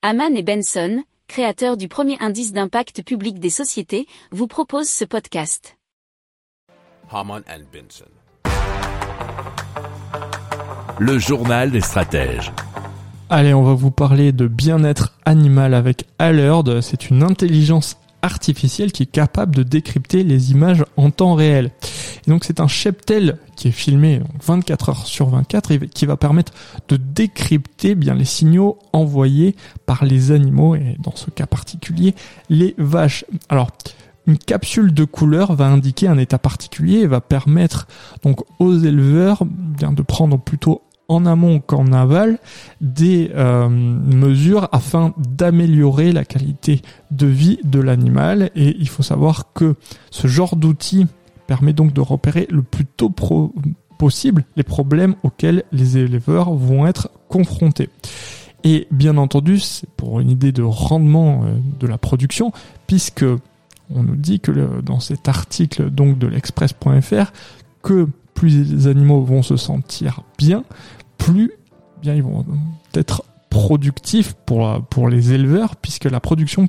Haman et Benson, créateurs du premier indice d'impact public des sociétés, vous proposent ce podcast. Haman and Benson. Le journal des stratèges. Allez, on va vous parler de bien-être animal avec Alert. C'est une intelligence artificielle qui est capable de décrypter les images en temps réel. Donc c'est un cheptel qui est filmé 24 heures sur 24 et qui va permettre de décrypter bien les signaux envoyés par les animaux et dans ce cas particulier les vaches. Alors une capsule de couleur va indiquer un état particulier et va permettre donc aux éleveurs bien de prendre plutôt en amont qu'en aval des euh, mesures afin d'améliorer la qualité de vie de l'animal et il faut savoir que ce genre d'outil permet donc de repérer le plus tôt possible les problèmes auxquels les éleveurs vont être confrontés. Et bien entendu, c'est pour une idée de rendement euh, de la production, puisque on nous dit que dans cet article donc de l'express.fr que plus les animaux vont se sentir bien, plus bien ils vont être productifs pour les éleveurs, puisque la production